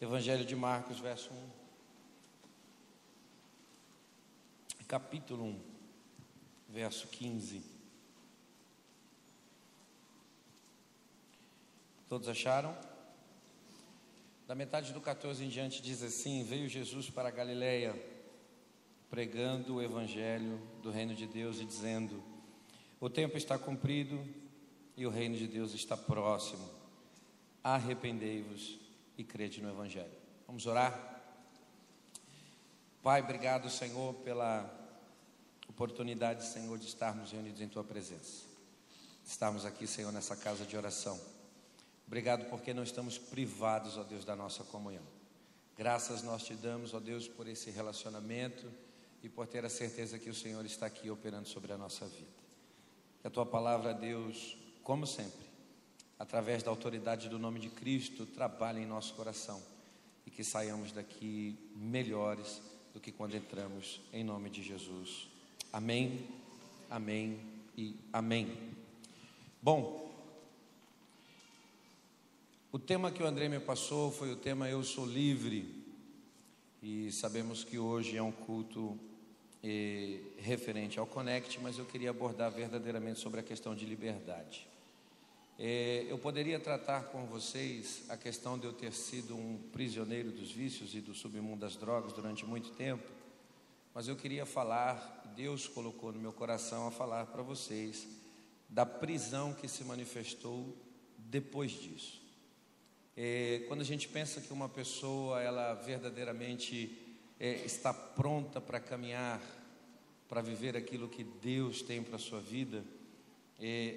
Evangelho de Marcos, verso 1. Capítulo 1, verso 15. Todos acharam? Da metade do 14 em diante diz assim: Veio Jesus para a Galileia, pregando o evangelho do reino de Deus e dizendo: O tempo está cumprido e o reino de Deus está próximo. Arrependei-vos e crede no evangelho. Vamos orar? Pai, obrigado, Senhor, pela oportunidade, Senhor, de estarmos reunidos em tua presença. Estarmos aqui, Senhor, nessa casa de oração. Obrigado porque não estamos privados, ó Deus, da nossa comunhão. Graças nós te damos, ó Deus, por esse relacionamento e por ter a certeza que o Senhor está aqui operando sobre a nossa vida. Que a tua palavra, Deus, como sempre, através da autoridade do nome de Cristo, trabalhe em nosso coração e que saiamos daqui melhores do que quando entramos, em nome de Jesus. Amém, amém e amém. Bom, o tema que o André me passou foi o tema Eu Sou Livre. E sabemos que hoje é um culto eh, referente ao Connect, mas eu queria abordar verdadeiramente sobre a questão de liberdade. Eh, eu poderia tratar com vocês a questão de eu ter sido um prisioneiro dos vícios e do submundo das drogas durante muito tempo, mas eu queria falar, Deus colocou no meu coração a falar para vocês da prisão que se manifestou depois disso. É, quando a gente pensa que uma pessoa ela verdadeiramente é, está pronta para caminhar, para viver aquilo que Deus tem para a sua vida,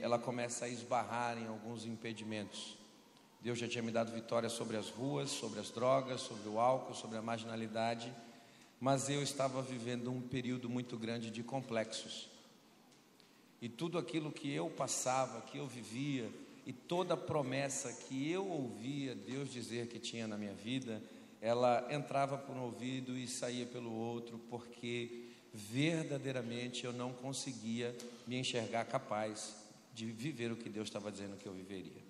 ela começa a esbarrar em alguns impedimentos. Deus já tinha me dado vitória sobre as ruas, sobre as drogas, sobre o álcool, sobre a marginalidade, mas eu estava vivendo um período muito grande de complexos. E tudo aquilo que eu passava, que eu vivia, e toda promessa que eu ouvia Deus dizer que tinha na minha vida, ela entrava por um ouvido e saía pelo outro, porque verdadeiramente eu não conseguia me enxergar capaz de viver o que Deus estava dizendo que eu viveria.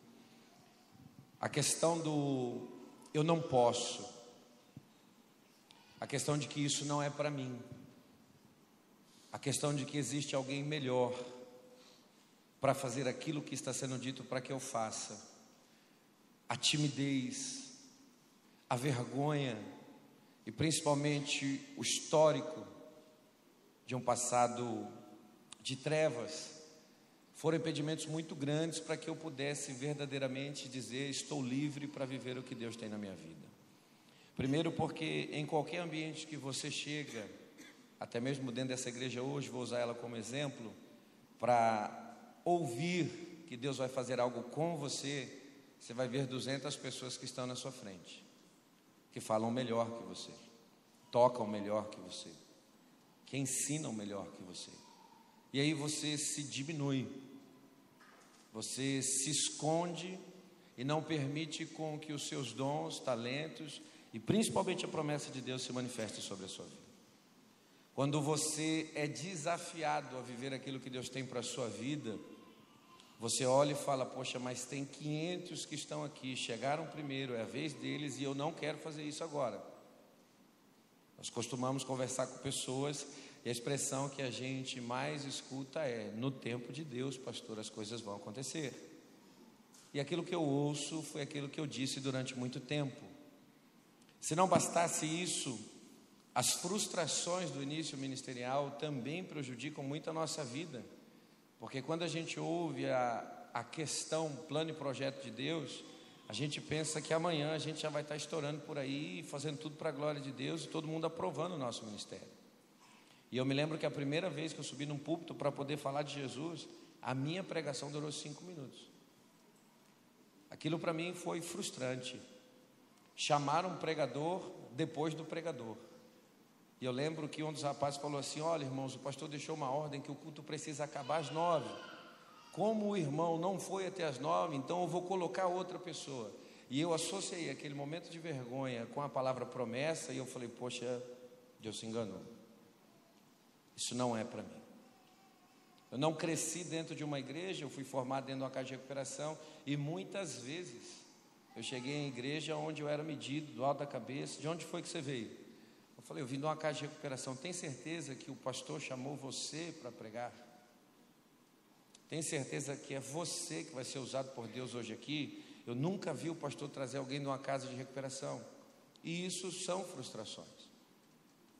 A questão do eu não posso, a questão de que isso não é para mim, a questão de que existe alguém melhor, para fazer aquilo que está sendo dito para que eu faça. A timidez, a vergonha e principalmente o histórico de um passado de trevas foram impedimentos muito grandes para que eu pudesse verdadeiramente dizer: estou livre para viver o que Deus tem na minha vida. Primeiro, porque em qualquer ambiente que você chega, até mesmo dentro dessa igreja hoje, vou usar ela como exemplo, para ouvir que Deus vai fazer algo com você, você vai ver 200 pessoas que estão na sua frente, que falam melhor que você, tocam melhor que você, que ensinam melhor que você. E aí você se diminui, você se esconde e não permite com que os seus dons, talentos e principalmente a promessa de Deus se manifeste sobre a sua vida. Quando você é desafiado a viver aquilo que Deus tem para a sua vida, você olha e fala: Poxa, mas tem 500 que estão aqui, chegaram primeiro, é a vez deles e eu não quero fazer isso agora. Nós costumamos conversar com pessoas e a expressão que a gente mais escuta é: No tempo de Deus, pastor, as coisas vão acontecer. E aquilo que eu ouço foi aquilo que eu disse durante muito tempo. Se não bastasse isso, as frustrações do início ministerial também prejudicam muito a nossa vida. Porque quando a gente ouve a, a questão, plano e projeto de Deus, a gente pensa que amanhã a gente já vai estar estourando por aí, fazendo tudo para a glória de Deus e todo mundo aprovando o nosso ministério. E eu me lembro que a primeira vez que eu subi num púlpito para poder falar de Jesus, a minha pregação durou cinco minutos. Aquilo para mim foi frustrante. Chamar um pregador depois do pregador. E eu lembro que um dos rapazes falou assim: Olha, irmãos, o pastor deixou uma ordem que o culto precisa acabar às nove. Como o irmão não foi até às nove, então eu vou colocar outra pessoa. E eu associei aquele momento de vergonha com a palavra promessa, e eu falei: Poxa, Deus se enganou. Isso não é para mim. Eu não cresci dentro de uma igreja, eu fui formado dentro de uma casa de recuperação, e muitas vezes Eu cheguei em igreja onde eu era medido, do alto da cabeça. De onde foi que você veio? Eu falei, eu vim de uma casa de recuperação. Tem certeza que o pastor chamou você para pregar? Tem certeza que é você que vai ser usado por Deus hoje aqui? Eu nunca vi o pastor trazer alguém de uma casa de recuperação. E isso são frustrações.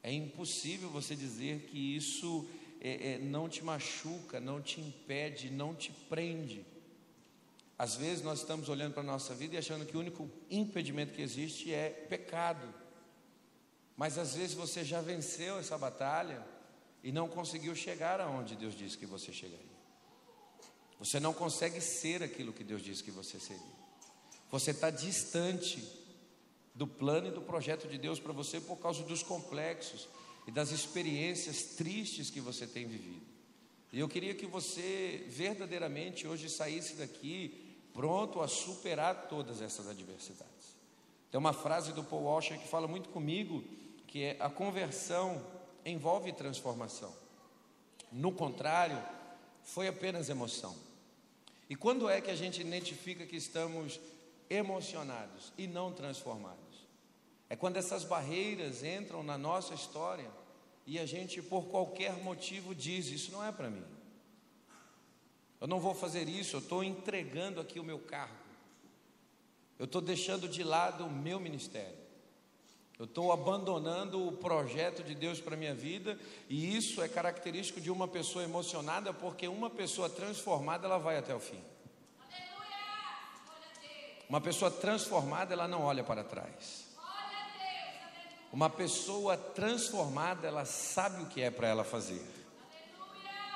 É impossível você dizer que isso é, é, não te machuca, não te impede, não te prende. Às vezes nós estamos olhando para a nossa vida e achando que o único impedimento que existe é pecado. Mas às vezes você já venceu essa batalha e não conseguiu chegar aonde Deus disse que você chegaria. Você não consegue ser aquilo que Deus disse que você seria. Você está distante do plano e do projeto de Deus para você por causa dos complexos, e das experiências tristes que você tem vivido. E eu queria que você verdadeiramente hoje saísse daqui pronto a superar todas essas adversidades. Tem uma frase do Paul Washer que fala muito comigo, que é a conversão envolve transformação. No contrário, foi apenas emoção. E quando é que a gente identifica que estamos emocionados e não transformados? É quando essas barreiras entram na nossa história e a gente, por qualquer motivo, diz: Isso não é para mim. Eu não vou fazer isso, eu estou entregando aqui o meu cargo. Eu estou deixando de lado o meu ministério. Eu estou abandonando o projeto de Deus para a minha vida, e isso é característico de uma pessoa emocionada, porque uma pessoa transformada, ela vai até o fim. Uma pessoa transformada, ela não olha para trás. Uma pessoa transformada, ela sabe o que é para ela fazer.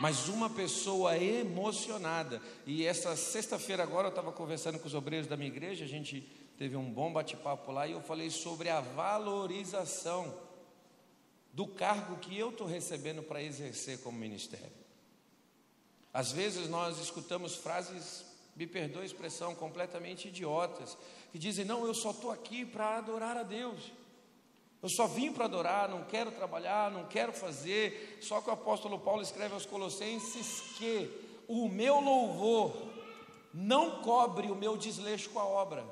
Mas uma pessoa emocionada, e essa sexta-feira agora eu estava conversando com os obreiros da minha igreja, a gente teve um bom bate-papo lá e eu falei sobre a valorização do cargo que eu estou recebendo para exercer como ministério. Às vezes nós escutamos frases, me perdoe a expressão, completamente idiotas, que dizem: Não, eu só estou aqui para adorar a Deus. Eu só vim para adorar, não quero trabalhar, não quero fazer. Só que o apóstolo Paulo escreve aos Colossenses que o meu louvor não cobre o meu desleixo com a obra.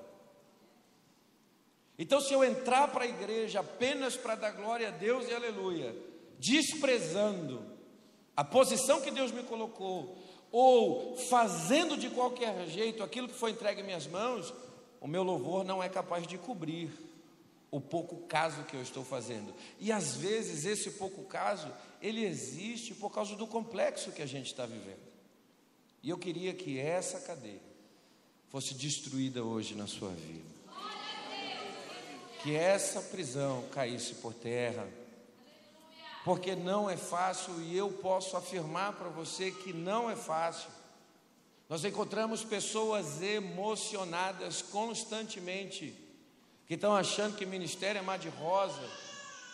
Então, se eu entrar para a igreja apenas para dar glória a Deus e aleluia, desprezando a posição que Deus me colocou, ou fazendo de qualquer jeito aquilo que foi entregue em minhas mãos, o meu louvor não é capaz de cobrir o pouco caso que eu estou fazendo. E às vezes esse pouco caso, ele existe por causa do complexo que a gente está vivendo. E eu queria que essa cadeia fosse destruída hoje na sua vida. Que essa prisão caísse por terra. Porque não é fácil e eu posso afirmar para você que não é fácil. Nós encontramos pessoas emocionadas constantemente que estão achando que ministério é mar de rosa,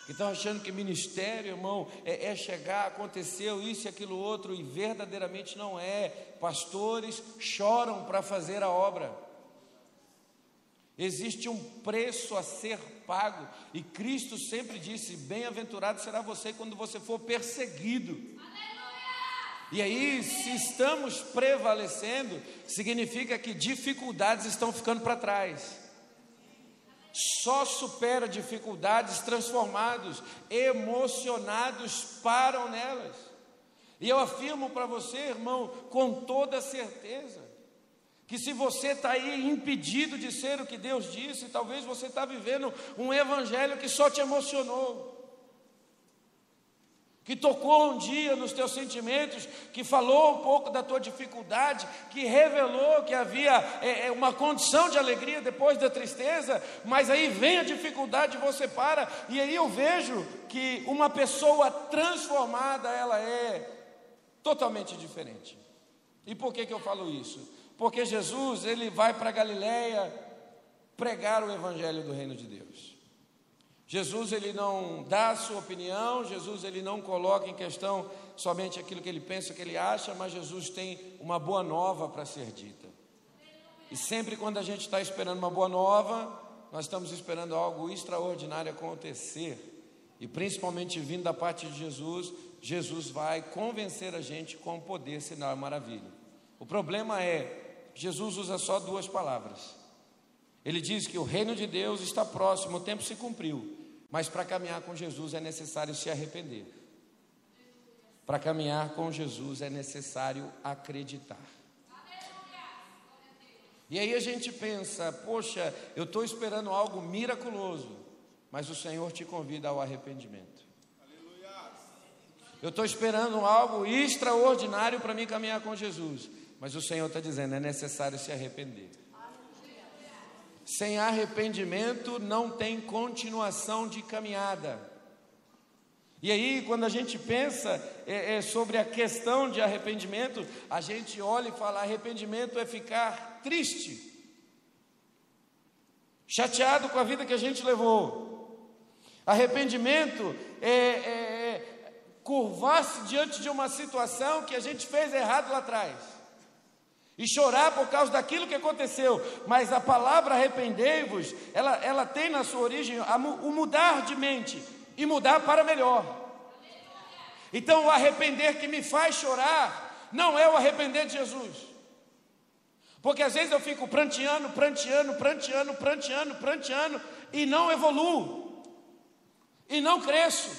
que estão achando que ministério, irmão, é, é, chegar, aconteceu isso e aquilo outro, e verdadeiramente não é. Pastores choram para fazer a obra. Existe um preço a ser pago, e Cristo sempre disse: Bem-aventurado será você quando você for perseguido. E aí, se estamos prevalecendo, significa que dificuldades estão ficando para trás só supera dificuldades transformados, emocionados, param nelas. E eu afirmo para você, irmão, com toda certeza, que se você está aí impedido de ser o que Deus disse, talvez você está vivendo um evangelho que só te emocionou que tocou um dia nos teus sentimentos, que falou um pouco da tua dificuldade, que revelou que havia é, é, uma condição de alegria depois da tristeza, mas aí vem a dificuldade, você para, e aí eu vejo que uma pessoa transformada, ela é totalmente diferente. E por que, que eu falo isso? Porque Jesus, ele vai para Galiléia pregar o evangelho do reino de Deus. Jesus ele não dá a sua opinião, Jesus ele não coloca em questão somente aquilo que ele pensa, que ele acha, mas Jesus tem uma boa nova para ser dita. E sempre quando a gente está esperando uma boa nova, nós estamos esperando algo extraordinário acontecer. E principalmente vindo da parte de Jesus, Jesus vai convencer a gente com poder, sinal e maravilha. O problema é, Jesus usa só duas palavras. Ele diz que o reino de Deus está próximo, o tempo se cumpriu, mas para caminhar com Jesus é necessário se arrepender. Para caminhar com Jesus é necessário acreditar. E aí a gente pensa, poxa, eu estou esperando algo miraculoso, mas o Senhor te convida ao arrependimento. Eu estou esperando algo extraordinário para mim caminhar com Jesus, mas o Senhor está dizendo, é necessário se arrepender. Sem arrependimento não tem continuação de caminhada. E aí, quando a gente pensa é, é, sobre a questão de arrependimento, a gente olha e fala: arrependimento é ficar triste, chateado com a vida que a gente levou. Arrependimento é, é, é curvar-se diante de uma situação que a gente fez errado lá atrás e chorar por causa daquilo que aconteceu. Mas a palavra arrependei-vos, ela, ela tem na sua origem a, o mudar de mente e mudar para melhor. Então, o arrepender que me faz chorar não é o arrepender de Jesus. Porque às vezes eu fico pranteando, pranteando, pranteando, pranteando, pranteando e não evoluo. E não cresço.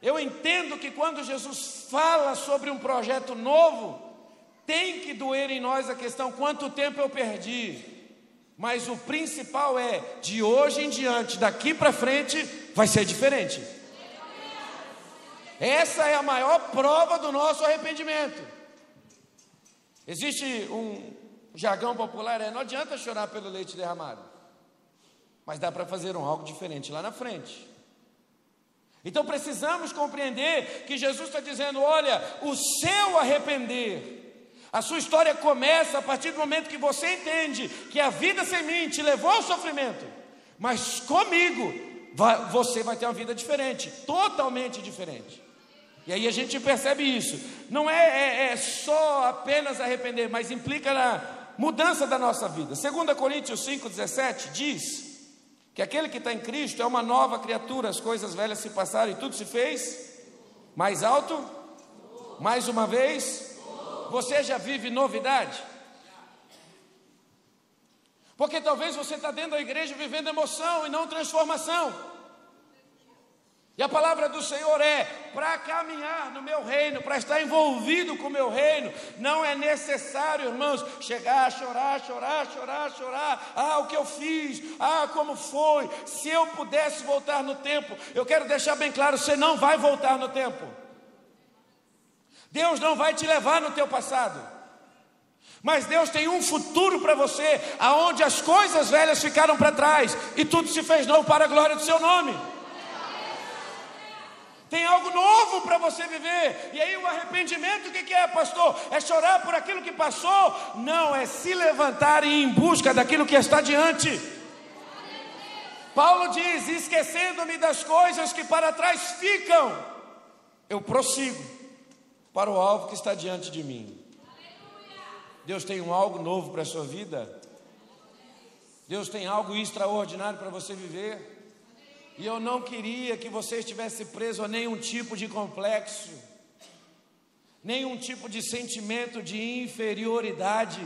Eu entendo que quando Jesus fala sobre um projeto novo, tem que doer em nós a questão quanto tempo eu perdi. Mas o principal é, de hoje em diante, daqui para frente, vai ser diferente. Essa é a maior prova do nosso arrependimento. Existe um jargão popular, é não adianta chorar pelo leite derramado. Mas dá para fazer um algo diferente lá na frente. Então precisamos compreender que Jesus está dizendo: olha, o seu arrepender a sua história começa a partir do momento que você entende que a vida sem mim te levou ao sofrimento, mas comigo vai, você vai ter uma vida diferente, totalmente diferente. E aí a gente percebe isso. Não é, é, é só apenas arrepender, mas implica na mudança da nossa vida. 2 Coríntios 5,17 diz que aquele que está em Cristo é uma nova criatura, as coisas velhas se passaram e tudo se fez mais alto, mais uma vez, você já vive novidade? Porque talvez você está dentro da igreja vivendo emoção e não transformação. E a palavra do Senhor é: para caminhar no meu reino, para estar envolvido com o meu reino, não é necessário, irmãos, chegar a chorar, chorar, chorar, chorar. Ah, o que eu fiz, ah, como foi. Se eu pudesse voltar no tempo, eu quero deixar bem claro: você não vai voltar no tempo. Deus não vai te levar no teu passado. Mas Deus tem um futuro para você, aonde as coisas velhas ficaram para trás e tudo se fez novo para a glória do seu nome. Tem algo novo para você viver. E aí o arrependimento, o que, que é, pastor? É chorar por aquilo que passou? Não, é se levantar e ir em busca daquilo que está diante. Paulo diz: esquecendo-me das coisas que para trás ficam, eu prossigo para o alvo que está diante de mim. Deus tem um algo novo para a sua vida. Deus tem algo extraordinário para você viver. E eu não queria que você estivesse preso a nenhum tipo de complexo, nenhum tipo de sentimento de inferioridade.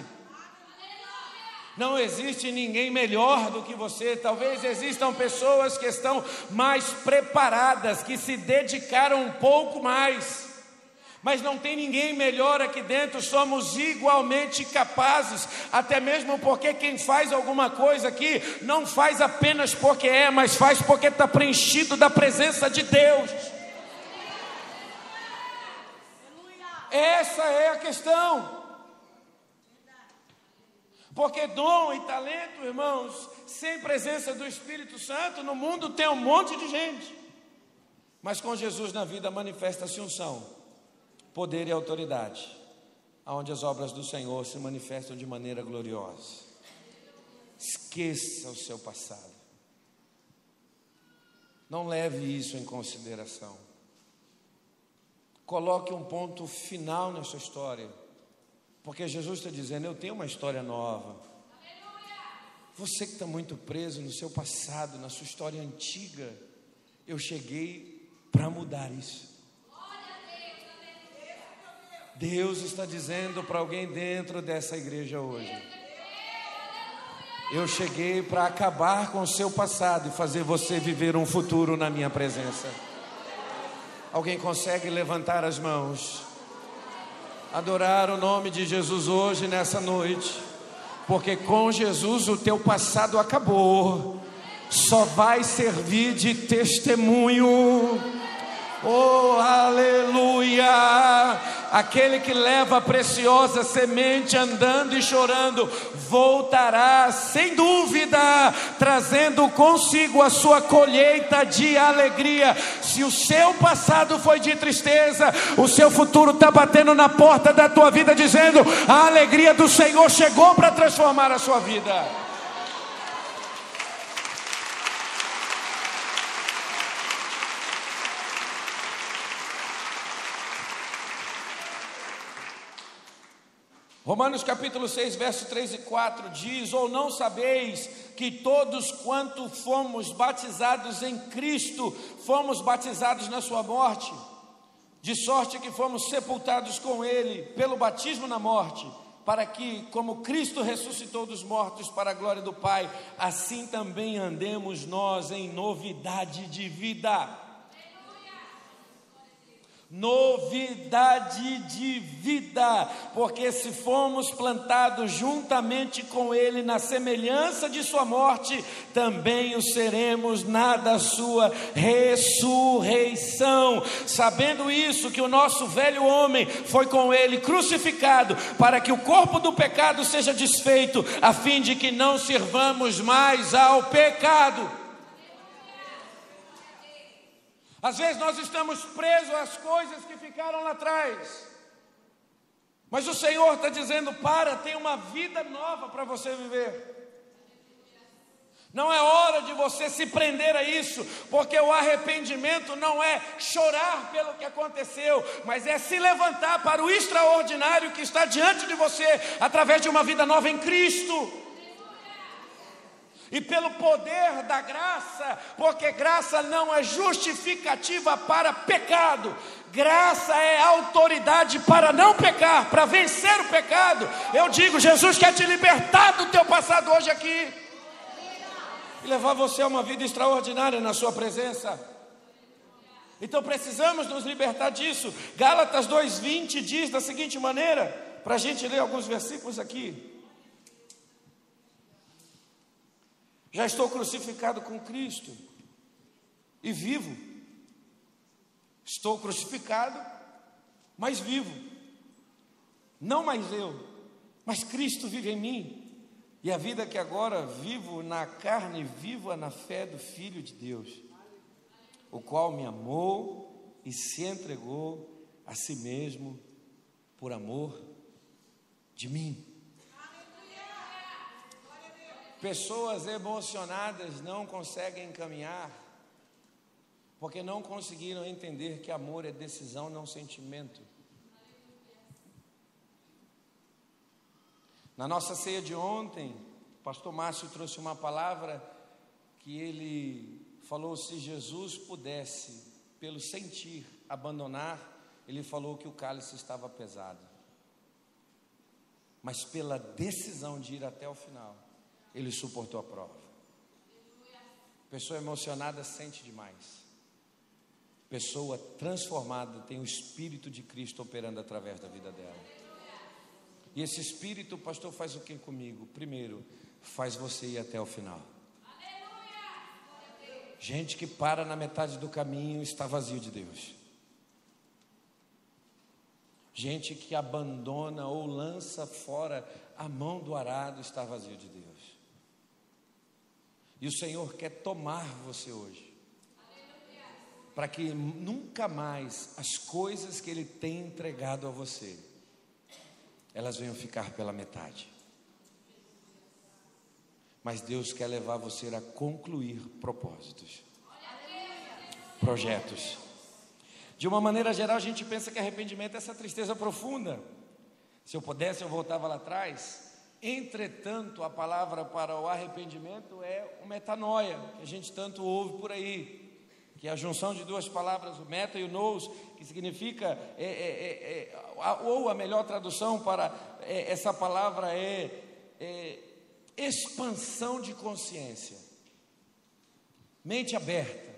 Não existe ninguém melhor do que você. Talvez existam pessoas que estão mais preparadas, que se dedicaram um pouco mais mas não tem ninguém melhor aqui dentro, somos igualmente capazes, até mesmo porque quem faz alguma coisa aqui não faz apenas porque é, mas faz porque está preenchido da presença de Deus. Essa é a questão. Porque dom e talento, irmãos, sem presença do Espírito Santo, no mundo tem um monte de gente. Mas com Jesus na vida manifesta-se unção poder e autoridade, aonde as obras do Senhor se manifestam de maneira gloriosa. Esqueça o seu passado. Não leve isso em consideração. Coloque um ponto final na sua história. Porque Jesus está dizendo: Eu tenho uma história nova. Você que está muito preso no seu passado, na sua história antiga, eu cheguei para mudar isso. Deus está dizendo para alguém dentro dessa igreja hoje: Eu cheguei para acabar com o seu passado e fazer você viver um futuro na minha presença. Alguém consegue levantar as mãos? Adorar o nome de Jesus hoje, nessa noite, porque com Jesus o teu passado acabou, só vai servir de testemunho. Oh, aleluia! Aquele que leva a preciosa semente andando e chorando, voltará sem dúvida, trazendo consigo a sua colheita de alegria. Se o seu passado foi de tristeza, o seu futuro está batendo na porta da tua vida, dizendo: a alegria do Senhor chegou para transformar a sua vida. Romanos capítulo 6, verso 3 e 4 diz: Ou não sabeis que todos quanto fomos batizados em Cristo, fomos batizados na Sua morte, de sorte que fomos sepultados com Ele pelo batismo na morte, para que, como Cristo ressuscitou dos mortos para a glória do Pai, assim também andemos nós em novidade de vida novidade de vida, porque se fomos plantados juntamente com Ele na semelhança de Sua morte, também o seremos na da Sua ressurreição. Sabendo isso, que o nosso velho homem foi com Ele crucificado, para que o corpo do pecado seja desfeito, a fim de que não sirvamos mais ao pecado. Às vezes nós estamos presos às coisas que ficaram lá atrás. Mas o Senhor está dizendo: para, tem uma vida nova para você viver. Não é hora de você se prender a isso, porque o arrependimento não é chorar pelo que aconteceu, mas é se levantar para o extraordinário que está diante de você, através de uma vida nova em Cristo e pelo poder da graça, porque graça não é justificativa para pecado, graça é autoridade para não pecar, para vencer o pecado. Eu digo, Jesus quer te libertar do teu passado hoje aqui e levar você a uma vida extraordinária na sua presença. Então precisamos nos libertar disso. Gálatas 2,20 diz da seguinte maneira, para a gente ler alguns versículos aqui. Já estou crucificado com Cristo e vivo. Estou crucificado, mas vivo. Não mais eu, mas Cristo vive em mim. E a vida que agora vivo na carne, vivo na fé do Filho de Deus, o qual me amou e se entregou a si mesmo por amor de mim. Pessoas emocionadas não conseguem caminhar porque não conseguiram entender que amor é decisão, não sentimento. Na nossa ceia de ontem, o pastor Márcio trouxe uma palavra que ele falou: se Jesus pudesse, pelo sentir, abandonar, ele falou que o cálice estava pesado. Mas pela decisão de ir até o final, ele suportou a prova. Pessoa emocionada sente demais. Pessoa transformada tem o Espírito de Cristo operando através da vida dela. E esse Espírito, pastor, faz o que comigo? Primeiro, faz você ir até o final. Gente que para na metade do caminho está vazio de Deus. Gente que abandona ou lança fora a mão do arado está vazio de Deus. E o Senhor quer tomar você hoje. Para que nunca mais as coisas que Ele tem entregado a você, elas venham ficar pela metade. Mas Deus quer levar você a concluir propósitos, projetos. De uma maneira geral, a gente pensa que arrependimento é essa tristeza profunda. Se eu pudesse, eu voltava lá atrás Entretanto, a palavra para o arrependimento é o metanoia, que a gente tanto ouve por aí, que é a junção de duas palavras, o meta e o nous, que significa, é, é, é, é ou a melhor tradução para é, essa palavra é, é expansão de consciência, mente aberta.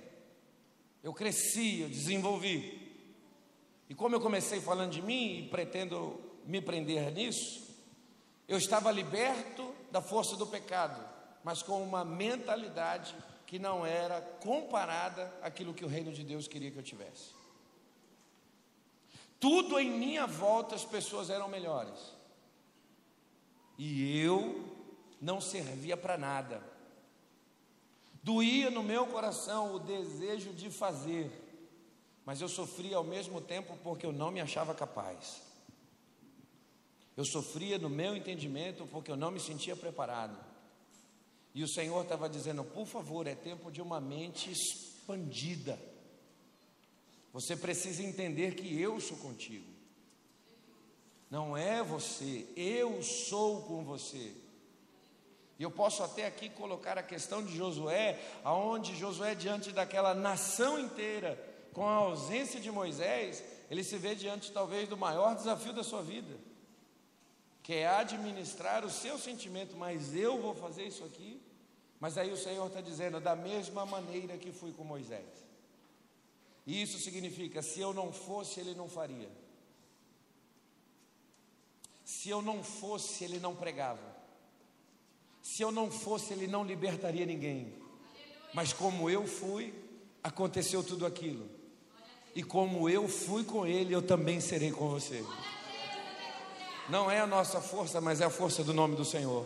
Eu cresci, eu desenvolvi. E como eu comecei falando de mim e pretendo me prender nisso, eu estava liberto da força do pecado, mas com uma mentalidade que não era comparada àquilo que o reino de Deus queria que eu tivesse. Tudo em minha volta as pessoas eram melhores. E eu não servia para nada. Doía no meu coração o desejo de fazer, mas eu sofria ao mesmo tempo porque eu não me achava capaz. Eu sofria no meu entendimento porque eu não me sentia preparado. E o Senhor estava dizendo: por favor, é tempo de uma mente expandida. Você precisa entender que eu sou contigo. Não é você, eu sou com você. E eu posso até aqui colocar a questão de Josué, aonde Josué diante daquela nação inteira, com a ausência de Moisés, ele se vê diante talvez do maior desafio da sua vida, que é administrar o seu sentimento, mas eu vou fazer isso aqui. Mas aí o Senhor está dizendo, da mesma maneira que fui com Moisés. E isso significa: se eu não fosse, ele não faria. Se eu não fosse, ele não pregava. Se eu não fosse, ele não libertaria ninguém. Mas como eu fui, aconteceu tudo aquilo. E como eu fui com ele, eu também serei com você. Não é a nossa força, mas é a força do nome do Senhor.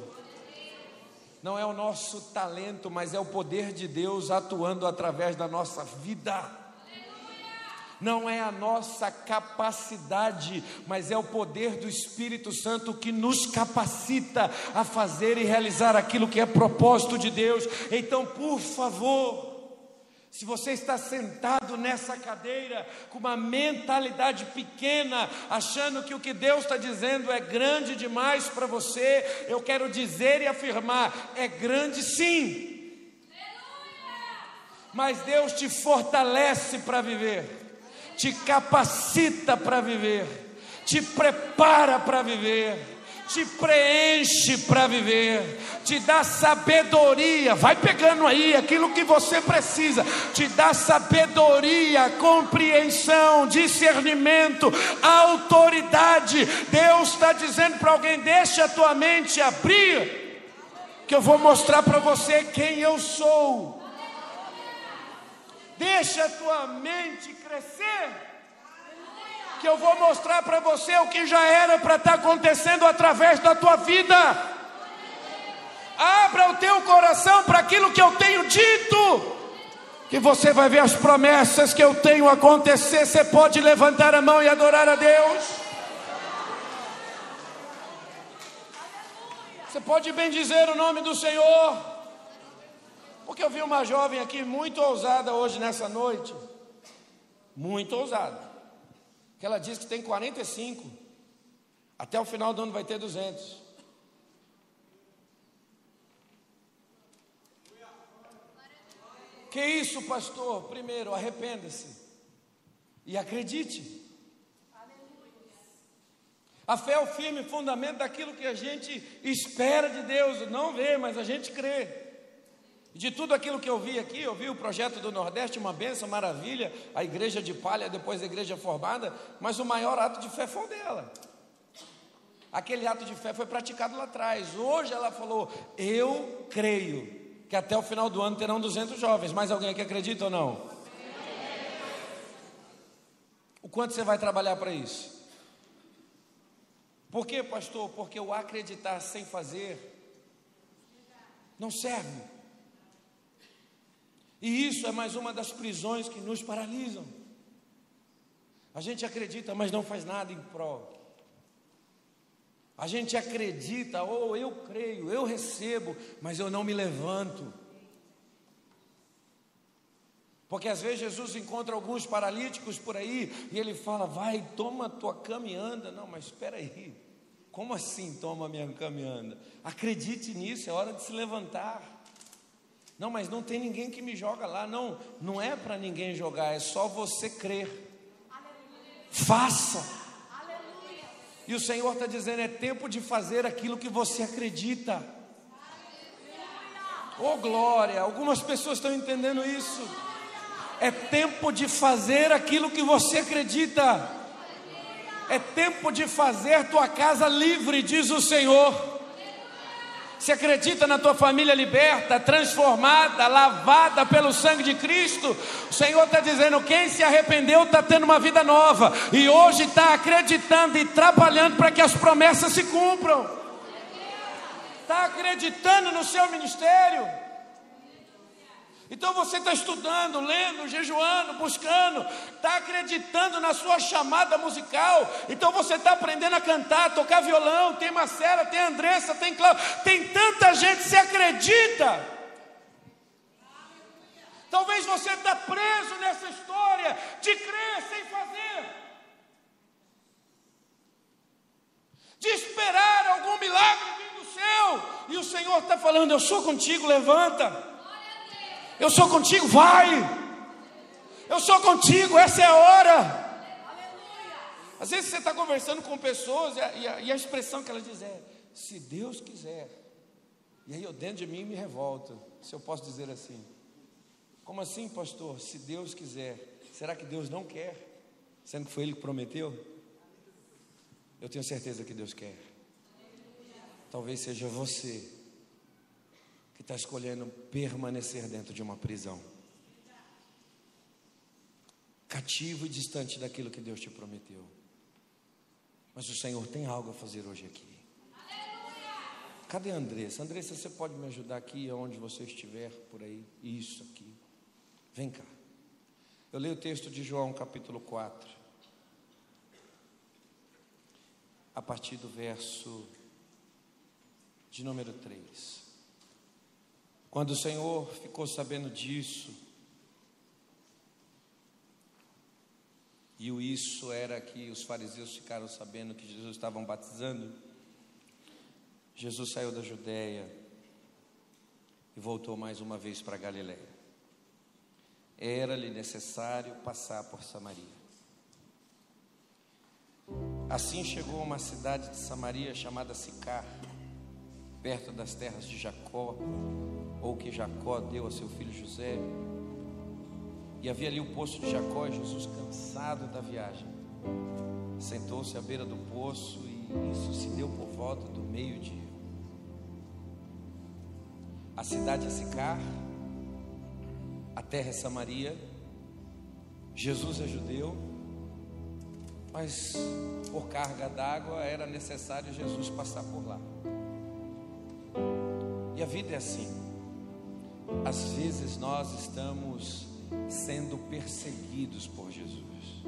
Não é o nosso talento, mas é o poder de Deus atuando através da nossa vida não é a nossa capacidade, mas é o poder do Espírito Santo que nos capacita a fazer e realizar aquilo que é propósito de Deus. Então, por favor, se você está sentado nessa cadeira com uma mentalidade pequena, achando que o que Deus está dizendo é grande demais para você, eu quero dizer e afirmar: é grande sim. Mas Deus te fortalece para viver te capacita para viver, te prepara para viver, te preenche para viver, te dá sabedoria, vai pegando aí aquilo que você precisa, te dá sabedoria, compreensão, discernimento, autoridade. Deus está dizendo para alguém: deixa a tua mente abrir, que eu vou mostrar para você quem eu sou. Deixa a tua mente crescer. Que eu vou mostrar para você o que já era para estar tá acontecendo através da tua vida. Abra o teu coração para aquilo que eu tenho dito. Que você vai ver as promessas que eu tenho acontecer. Você pode levantar a mão e adorar a Deus. Você pode bem dizer o nome do Senhor. Porque eu vi uma jovem aqui muito ousada hoje nessa noite. Muito ousado. Que ela diz que tem 45. Até o final do ano vai ter 200. Que isso, pastor? Primeiro, arrependa-se e acredite. A fé é o firme fundamento daquilo que a gente espera de Deus, não vê, mas a gente crê. De tudo aquilo que eu vi aqui, eu vi o projeto do Nordeste, uma benção, maravilha, a igreja de palha, depois a igreja formada, mas o maior ato de fé foi o dela. Aquele ato de fé foi praticado lá atrás. Hoje ela falou: Eu creio que até o final do ano terão 200 jovens. Mais alguém aqui acredita ou não? O quanto você vai trabalhar para isso? Por quê, pastor? Porque o acreditar sem fazer não serve. E isso é mais uma das prisões que nos paralisam. A gente acredita, mas não faz nada em prol. A gente acredita, ou oh, eu creio, eu recebo, mas eu não me levanto. Porque às vezes Jesus encontra alguns paralíticos por aí e ele fala: Vai, toma tua cama e anda. Não, mas espera aí. Como assim toma minha cama e anda? Acredite nisso, é hora de se levantar. Não, mas não tem ninguém que me joga lá. Não, não é para ninguém jogar, é só você crer. Aleluia. Faça. Aleluia. E o Senhor está dizendo: é tempo de fazer aquilo que você acredita. Oh glória, algumas pessoas estão entendendo isso. É tempo de fazer aquilo que você acredita. É tempo de fazer tua casa livre, diz o Senhor. Você acredita na tua família liberta, transformada, lavada pelo sangue de Cristo? O Senhor está dizendo: quem se arrependeu está tendo uma vida nova, e hoje está acreditando e trabalhando para que as promessas se cumpram. Está acreditando no seu ministério. Então você está estudando, lendo, jejuando, buscando, está acreditando na sua chamada musical. Então você está aprendendo a cantar, tocar violão. Tem Marcela, tem Andressa, tem Cláudia, tem tanta gente. Você acredita? Talvez você está preso nessa história de crer sem fazer, de esperar algum milagre vir do céu. E o Senhor está falando: Eu sou contigo, levanta. Eu sou contigo, vai. Eu sou contigo, essa é a hora. Às vezes você está conversando com pessoas e a, e, a, expressão que elas dizem é: se Deus quiser. E aí eu dentro de mim me revolto, se eu posso dizer assim. Como assim, pastor? Se Deus quiser, será que Deus não quer? Sendo que foi Ele que prometeu? Eu tenho certeza que Deus quer. Talvez seja você que está escolhendo permanecer dentro de uma prisão, cativo e distante daquilo que Deus te prometeu. Mas o Senhor tem algo a fazer hoje aqui. Cadê a Andressa? Andressa, você pode me ajudar aqui, onde você estiver, por aí? Isso aqui. Vem cá. Eu leio o texto de João, capítulo 4, a partir do verso de número 3. Quando o Senhor ficou sabendo disso, e o isso era que os fariseus ficaram sabendo que Jesus estavam batizando, Jesus saiu da Judéia e voltou mais uma vez para Galiléia. Era-lhe necessário passar por Samaria. Assim chegou a uma cidade de Samaria chamada Sicar, perto das terras de Jacó, ou que Jacó deu a seu filho José. E havia ali o poço de Jacó, e Jesus, cansado da viagem, sentou-se à beira do poço, e isso se deu por volta do meio-dia. A cidade é Sicar, a terra é Samaria, Jesus é judeu, mas por carga d'água era necessário Jesus passar por lá. E a vida é assim. Às vezes nós estamos sendo perseguidos por Jesus.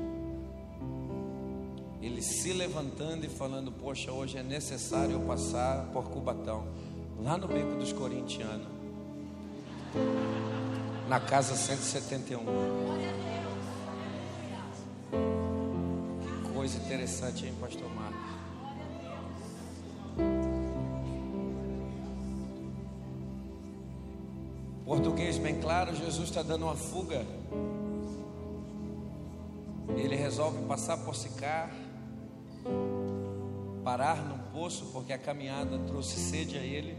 Ele se levantando e falando: Poxa, hoje é necessário eu passar por Cubatão, lá no beco dos Corintianos, na casa 171. Que coisa interessante, hein, Pastor Marcos? Claro, Jesus está dando uma fuga. Ele resolve passar por Sicar, parar num poço, porque a caminhada trouxe sede a ele.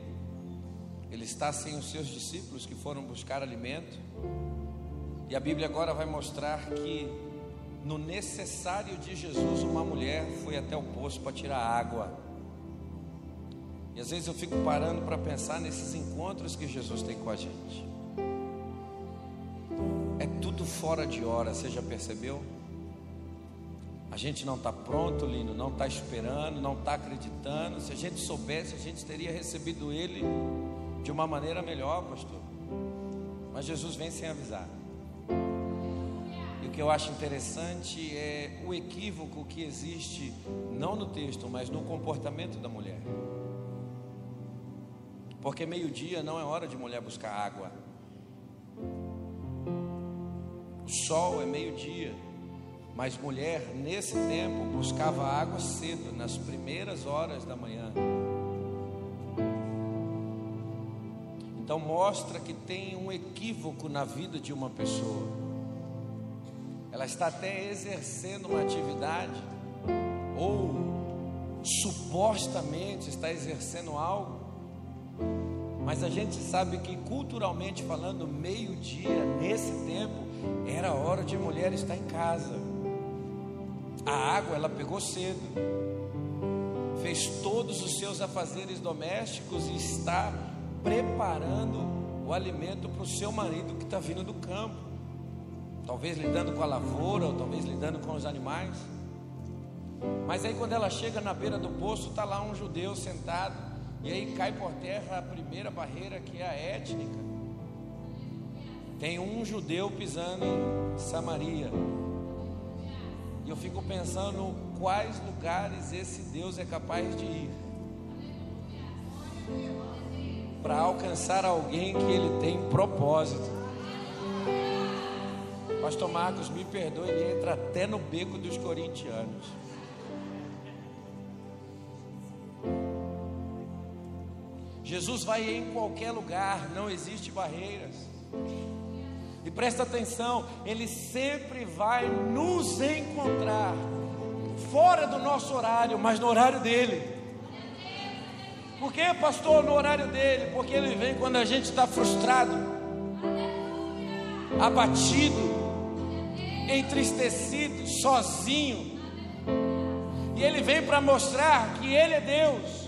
Ele está sem os seus discípulos que foram buscar alimento. E a Bíblia agora vai mostrar que no necessário de Jesus, uma mulher foi até o poço para tirar água. E às vezes eu fico parando para pensar nesses encontros que Jesus tem com a gente. Fora de hora, você já percebeu? A gente não está pronto, Lino, não está esperando, não está acreditando. Se a gente soubesse, a gente teria recebido ele de uma maneira melhor, pastor. Mas Jesus vem sem avisar. E o que eu acho interessante é o equívoco que existe, não no texto, mas no comportamento da mulher. Porque meio-dia não é hora de mulher buscar água. Sol é meio-dia. Mas mulher, nesse tempo, buscava água cedo, nas primeiras horas da manhã. Então mostra que tem um equívoco na vida de uma pessoa. Ela está até exercendo uma atividade, ou supostamente está exercendo algo, Mas a gente sabe que culturalmente falando, meio-dia, nesse tempo, era hora de mulher estar em casa. A água ela pegou cedo, fez todos os seus afazeres domésticos e está preparando o alimento para o seu marido que está vindo do campo. Talvez lidando com a lavoura, ou talvez lidando com os animais. Mas aí quando ela chega na beira do poço, está lá um judeu sentado, e aí cai por terra a primeira barreira que é a étnica. Tem um judeu pisando em Samaria. E eu fico pensando quais lugares esse Deus é capaz de ir para alcançar alguém que ele tem propósito. Pastor Marcos, me perdoe, ele entra até no beco dos corintianos. Jesus vai em qualquer lugar, não existe barreiras. E presta atenção, Ele sempre vai nos encontrar, fora do nosso horário, mas no horário dele. Por que, pastor, no horário dele? Porque Ele vem quando a gente está frustrado, abatido, entristecido, sozinho. E Ele vem para mostrar que Ele é Deus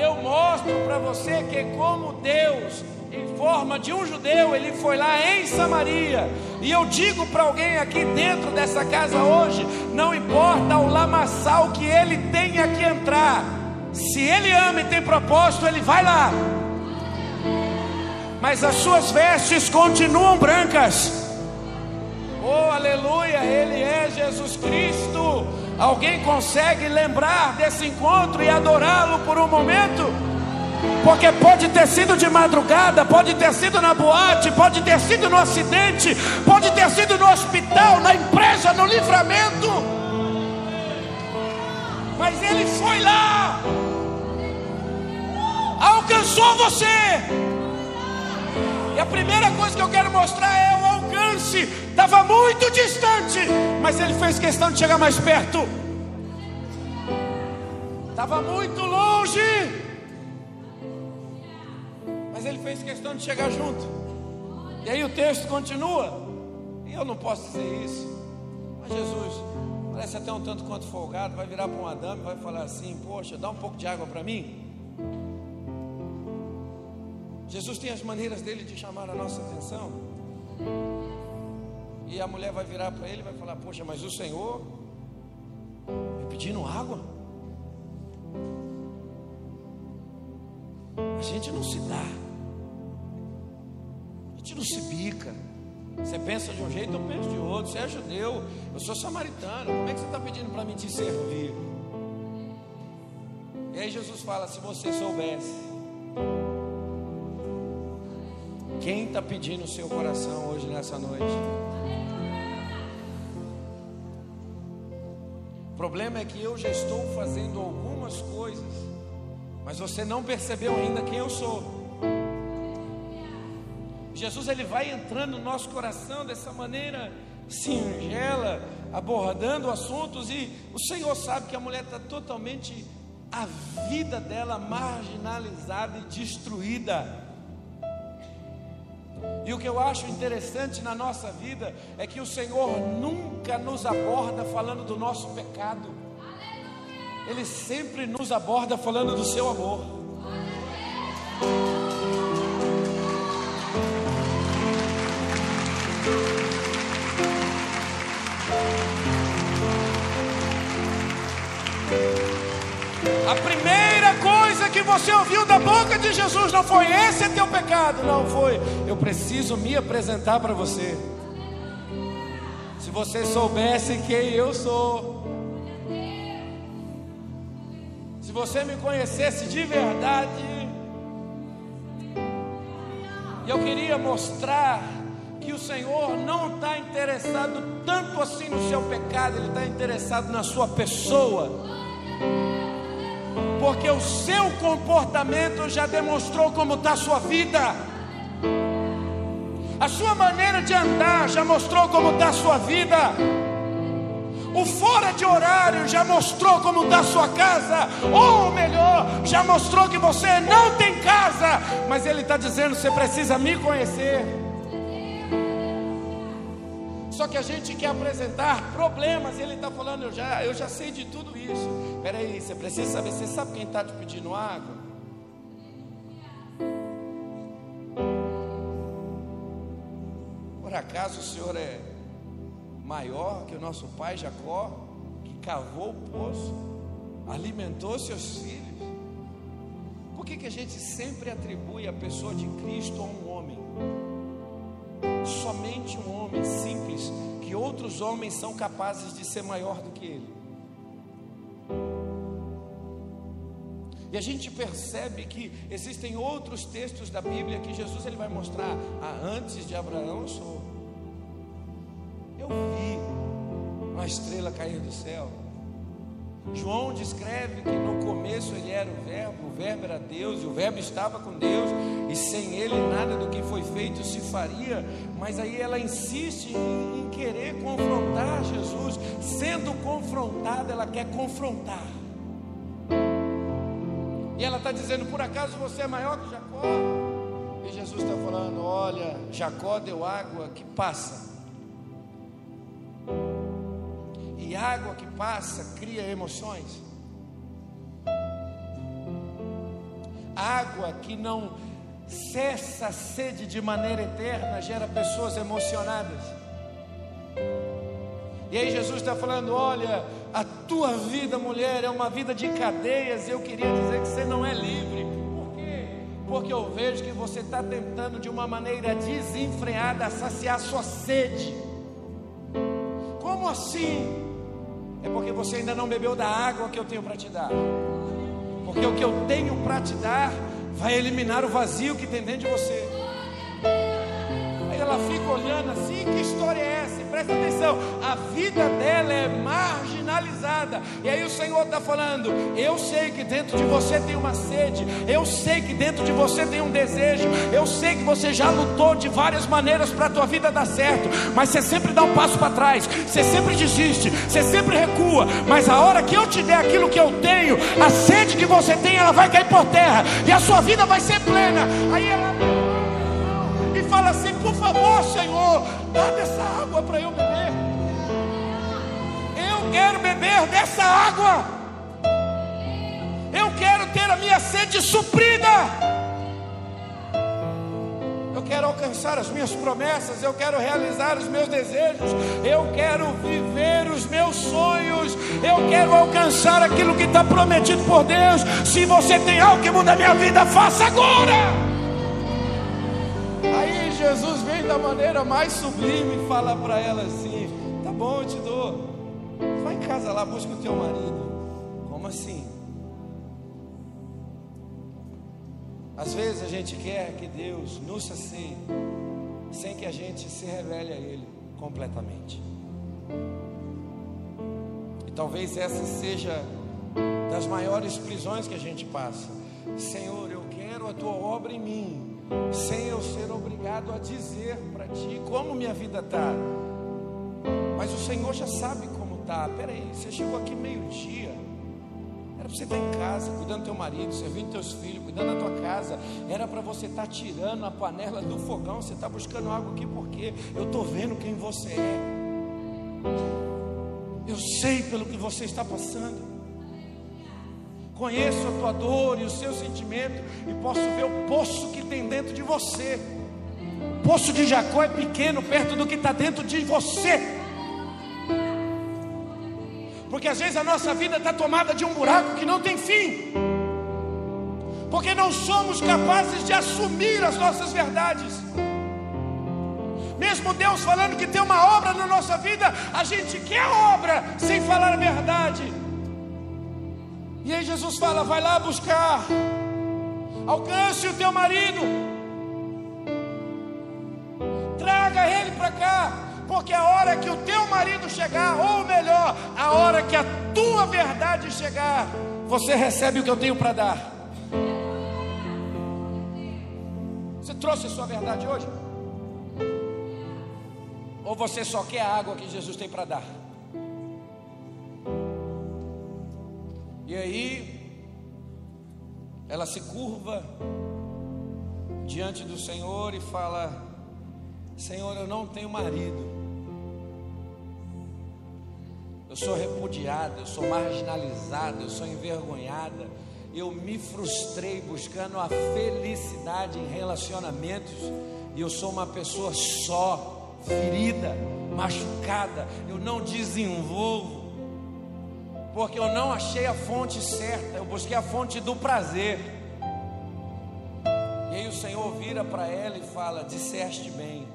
eu mostro para você que, como Deus, em forma de um judeu, ele foi lá em Samaria. E eu digo para alguém aqui dentro dessa casa hoje: não importa o lamaçal que ele tenha que entrar, se ele ama e tem propósito, ele vai lá. Mas as suas vestes continuam brancas. Oh, aleluia, Ele é Jesus Cristo. Alguém consegue lembrar desse encontro e adorá-lo por um momento? Porque pode ter sido de madrugada, pode ter sido na boate, pode ter sido no acidente, pode ter sido no hospital, na empresa, no livramento. Mas ele foi lá, alcançou você. E a primeira coisa que eu quero mostrar é o alcance. Estava muito distante, mas ele fez questão de chegar mais perto. Estava muito longe, mas ele fez questão de chegar junto. E aí o texto continua. E eu não posso dizer isso. Mas Jesus, parece até um tanto quanto folgado, vai virar para um Adão e vai falar assim: Poxa, dá um pouco de água para mim. Jesus tem as maneiras dele de chamar a nossa atenção. E a mulher vai virar para ele e vai falar: Poxa, mas o Senhor me pedindo água? A gente não se dá, não se bica. Você pensa de um jeito, eu penso de outro. Você é judeu, eu sou samaritano. Como é que você está pedindo para mim te servir? E aí Jesus fala: se você soubesse quem está pedindo o seu coração hoje nessa noite? O problema é que eu já estou fazendo algumas coisas, mas você não percebeu ainda quem eu sou. Jesus ele vai entrando no nosso coração dessa maneira singela, abordando assuntos e o Senhor sabe que a mulher está totalmente a vida dela marginalizada e destruída. E o que eu acho interessante na nossa vida é que o Senhor nunca nos aborda falando do nosso pecado, Ele sempre nos aborda falando do seu amor. A primeira coisa que você ouviu da boca de Jesus não foi esse é teu pecado, não foi. Eu preciso me apresentar para você. Se você soubesse quem eu sou, se você me conhecesse de verdade, eu queria mostrar que o Senhor não está interessado tanto assim no seu pecado, Ele está interessado na sua pessoa porque o seu comportamento já demonstrou como está a sua vida. A sua maneira de andar já mostrou como está a sua vida. O fora de horário já mostrou como está a sua casa, ou melhor, já mostrou que você não tem casa, mas Ele está dizendo: você precisa me conhecer. Só que a gente quer apresentar problemas, e Ele está falando: eu já, eu já sei de tudo isso. Espera aí, você precisa saber, você sabe quem está te pedindo água? Por acaso o Senhor é maior que o nosso pai Jacó, que cavou o poço, alimentou seus filhos. Por que, que a gente sempre atribui a pessoa de Cristo a um homem? Somente um homem simples, que outros homens são capazes de ser maior do que ele. E a gente percebe que existem outros textos da Bíblia que Jesus ele vai mostrar, ah, antes de Abraão eu sou. Eu vi uma estrela cair do céu. João descreve que no começo ele era o Verbo, o Verbo era Deus, e o Verbo estava com Deus, e sem ele nada do que foi feito se faria. Mas aí ela insiste em, querer confrontar Jesus, sendo confrontada, ela quer confrontar. E ela está dizendo: por acaso você é maior que Jacó? E Jesus está falando: olha, Jacó deu água que passa água que passa cria emoções. Água que não cessa a sede de maneira eterna gera pessoas emocionadas. E aí Jesus está falando: olha, a tua vida, mulher, é uma vida de cadeias. Eu queria dizer que você não é livre. Por quê? Porque eu vejo que você está tentando de uma maneira desenfreada saciar sua sede. Como assim? É porque você ainda não bebeu da água que eu tenho para te dar. Porque o que eu tenho para te dar vai eliminar o vazio que tem dentro de você. Aí ela fica olhando assim: que história é essa? Presta atenção, a vida dela é marginalizada. E aí o Senhor está falando: eu sei que dentro de você tem uma sede, eu sei que dentro de você tem um desejo, eu sei que você já lutou de várias maneiras para a tua vida dar certo, mas você sempre dá um passo para trás, você sempre desiste, você sempre recua, mas a hora que eu te der aquilo que eu tenho, a sede que você tem, ela vai cair por terra e a sua vida vai ser plena. Aí ela fala assim: por favor, Senhor, dá dessa água para eu beber. Eu quero beber dessa água. Eu quero ter a minha sede suprida. Eu quero alcançar as minhas promessas, eu quero realizar os meus desejos, eu quero viver os meus sonhos, eu quero alcançar aquilo que está prometido por Deus. Se você tem algo que muda a minha vida, faça agora. Jesus vem da maneira mais sublime e fala para ela assim: Tá bom, eu te dou. Vai em casa lá, busca o teu marido. Como assim? Às vezes a gente quer que Deus nos sacie sem que a gente se revele a Ele completamente. E talvez essa seja das maiores prisões que a gente passa. Senhor, eu quero a tua obra em mim sem eu ser obrigado a dizer para ti como minha vida está. Mas o Senhor já sabe como está. Peraí, você chegou aqui meio-dia. Era para você estar em casa, cuidando do teu marido, servindo teus filhos, cuidando da tua casa. Era para você estar tirando a panela do fogão. Você está buscando algo aqui porque eu estou vendo quem você é. Eu sei pelo que você está passando conheço a tua dor e o seu sentimento e posso ver o poço que tem dentro de você. O poço de Jacó é pequeno perto do que está dentro de você. Porque às vezes a nossa vida está tomada de um buraco que não tem fim. Porque não somos capazes de assumir as nossas verdades. Mesmo Deus falando que tem uma obra na nossa vida, a gente quer obra sem falar a verdade. E aí Jesus fala: vai lá buscar, alcance o teu marido, traga ele para cá, porque a hora que o teu marido chegar, ou melhor, a hora que a tua verdade chegar, você recebe o que eu tenho para dar. Você trouxe a sua verdade hoje? Ou você só quer a água que Jesus tem para dar? Aí, ela se curva diante do Senhor e fala: Senhor, eu não tenho marido. Eu sou repudiada, eu sou marginalizada, eu sou envergonhada. Eu me frustrei buscando a felicidade em relacionamentos e eu sou uma pessoa só, ferida, machucada. Eu não desenvolvo porque eu não achei a fonte certa. Eu busquei a fonte do prazer. E aí o Senhor vira para ela e fala: Disseste bem.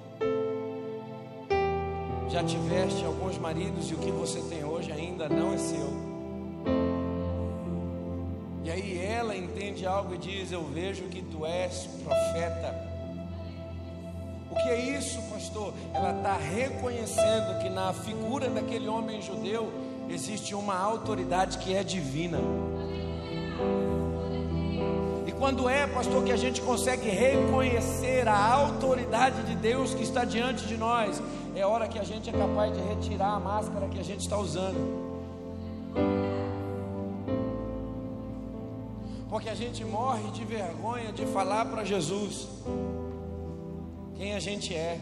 Já tiveste alguns maridos e o que você tem hoje ainda não é seu. E aí ela entende algo e diz: Eu vejo que tu és profeta. O que é isso, pastor? Ela está reconhecendo que na figura daquele homem judeu existe uma autoridade que é divina quando é, pastor, que a gente consegue reconhecer a autoridade de Deus que está diante de nós, é hora que a gente é capaz de retirar a máscara que a gente está usando. Porque a gente morre de vergonha de falar para Jesus quem a gente é.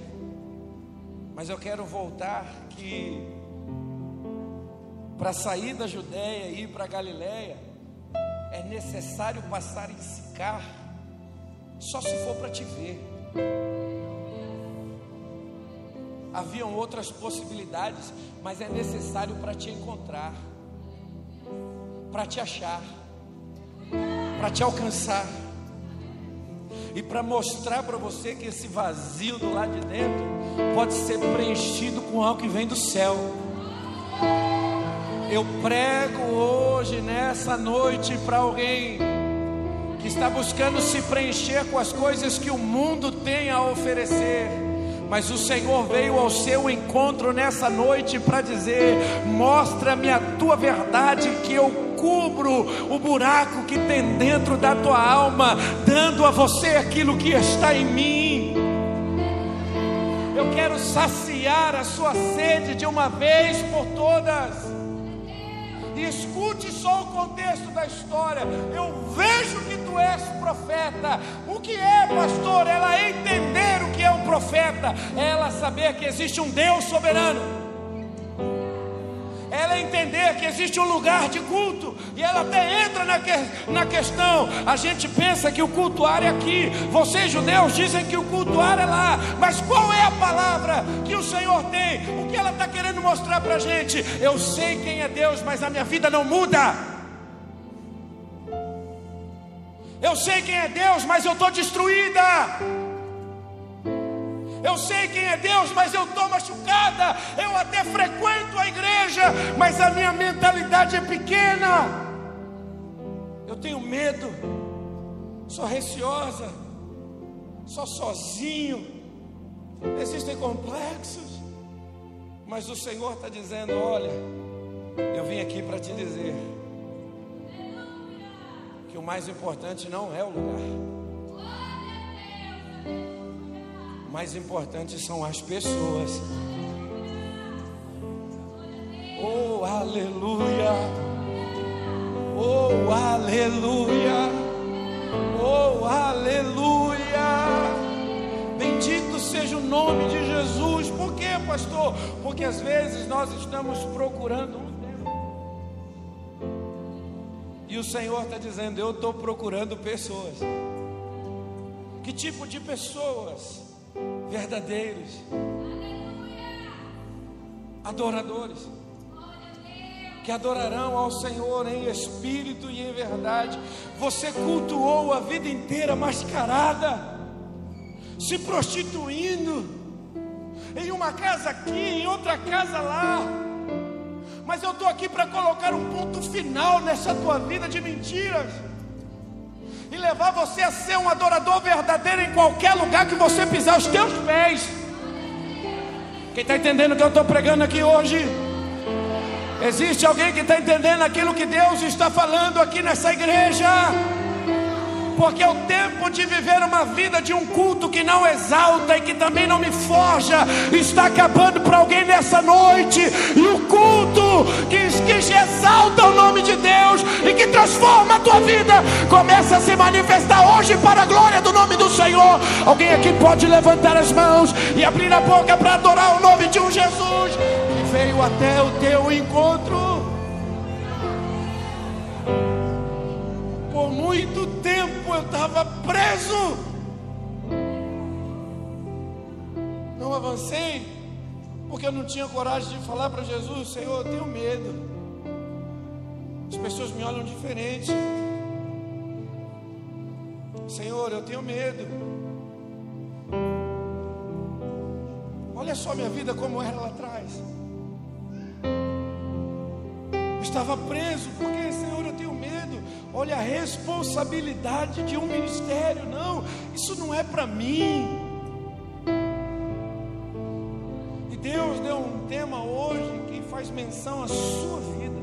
Mas eu quero voltar que para sair da Judéia e ir para Galiléia, é necessário passar em Sicar, só se for para te ver. Haviam outras possibilidades, mas é necessário para te encontrar, para te achar, para te alcançar e para mostrar para você que esse vazio do lado de dentro pode ser preenchido com algo que vem do céu. Eu prego hoje, nessa noite, para alguém que está buscando se preencher com as coisas que o mundo tem a oferecer. Mas o Senhor veio ao seu encontro nessa noite para dizer: Mostra-me a tua verdade, que eu cubro o buraco que tem dentro da tua alma, dando a você aquilo que está em mim. Eu quero saciar a sua sede de uma vez por todas. Escute só o contexto da história. Eu vejo que tu és profeta. O que é, pastor? Ela entender o que é um profeta, é ela saber que existe um Deus soberano ela entender que existe um lugar de culto, e ela até entra na, que, na questão. A gente pensa que o cultuar é aqui, vocês judeus dizem que o cultuar é lá, mas qual é a palavra que o Senhor tem? O que ela está querendo mostrar para a gente? Eu sei quem é Deus, mas a minha vida não muda. Eu sei quem é Deus, mas eu estou destruída. Eu sei quem é Deus, mas eu estou machucada. Eu até frequento a igreja, mas a minha mentalidade é pequena. Eu tenho medo, sou receosa, sou sozinho. Existem complexos, mas o Senhor está dizendo: olha, eu vim aqui para te dizer que o mais importante não é o lugar mais importante são as pessoas. Oh, aleluia! Oh, aleluia! Oh, aleluia! Bendito seja o nome de Jesus. Por quê, pastor? Porque às vezes nós estamos procurando um E o Senhor está dizendo: Eu estou procurando pessoas. Que tipo de pessoas? Verdadeiros, adoradores, que adorarão ao Senhor em espírito e em verdade. Você cultuou a vida inteira mascarada, se prostituindo, em uma casa aqui, em outra casa lá. Mas eu estou aqui para colocar um ponto final nessa tua vida de mentiras e levar você a ser um adorador verdadeiro em qualquer lugar que você pisar os teus pés. Quem está entendendo o que eu estou pregando aqui hoje? Existe alguém que está entendendo aquilo que Deus está falando aqui nessa igreja? Porque é o tempo de viver uma vida de um culto que não exalta e que também não me forja, está acabando para alguém nessa noite, e o culto que, que exalta o nome de Deus e que transforma a tua vida, começa a se manifestar hoje para a glória do nome do Senhor. Alguém aqui pode levantar as mãos e abrir a boca para adorar o nome de um Jesus que veio até o teu encontro. Muito tempo eu estava preso. Não avancei, porque eu não tinha coragem de falar para Jesus: Senhor, eu tenho medo. As pessoas me olham diferente. Senhor, eu tenho medo. Olha só minha vida como era lá atrás. Eu estava preso porque, Senhor, eu tenho. Olha a responsabilidade de um ministério. Não, isso não é para mim. E Deus deu um tema hoje que faz menção à sua vida.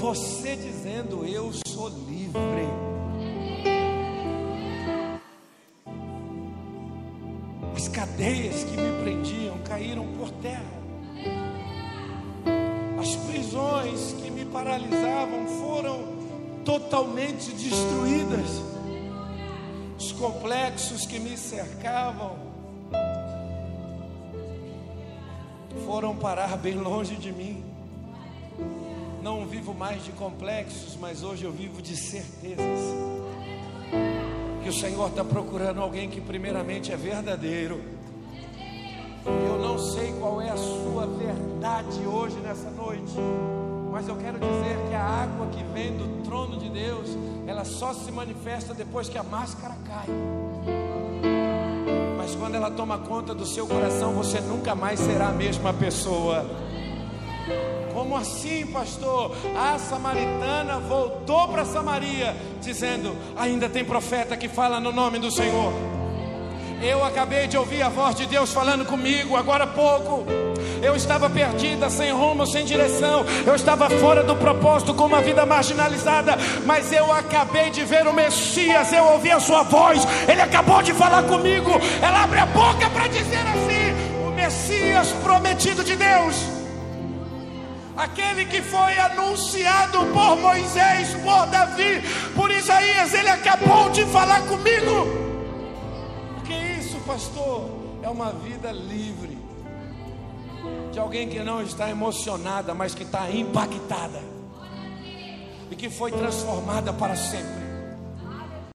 Você dizendo: Eu sou livre. As cadeias que me prendiam caíram por terra. As prisões que paralisavam foram totalmente destruídas. Os complexos que me cercavam foram parar bem longe de mim. Não vivo mais de complexos, mas hoje eu vivo de certezas. Que o Senhor está procurando alguém que, primeiramente, é verdadeiro. Eu não sei qual é a sua verdade hoje, nessa noite, mas eu quero dizer que a água que vem do trono de Deus, ela só se manifesta depois que a máscara cai. Mas quando ela toma conta do seu coração, você nunca mais será a mesma pessoa. Como assim, pastor? A samaritana voltou para Samaria, dizendo: Ainda tem profeta que fala no nome do Senhor. Eu acabei de ouvir a voz de Deus falando comigo agora há pouco. Eu estava perdida, sem rumo, sem direção. Eu estava fora do propósito, com uma vida marginalizada. Mas eu acabei de ver o Messias. Eu ouvi a sua voz. Ele acabou de falar comigo. Ela abre a boca para dizer assim: O Messias prometido de Deus. Aquele que foi anunciado por Moisés, por Davi, por Isaías, ele acabou de falar comigo pastor, é uma vida livre. De alguém que não está emocionada, mas que está impactada. E que foi transformada para sempre.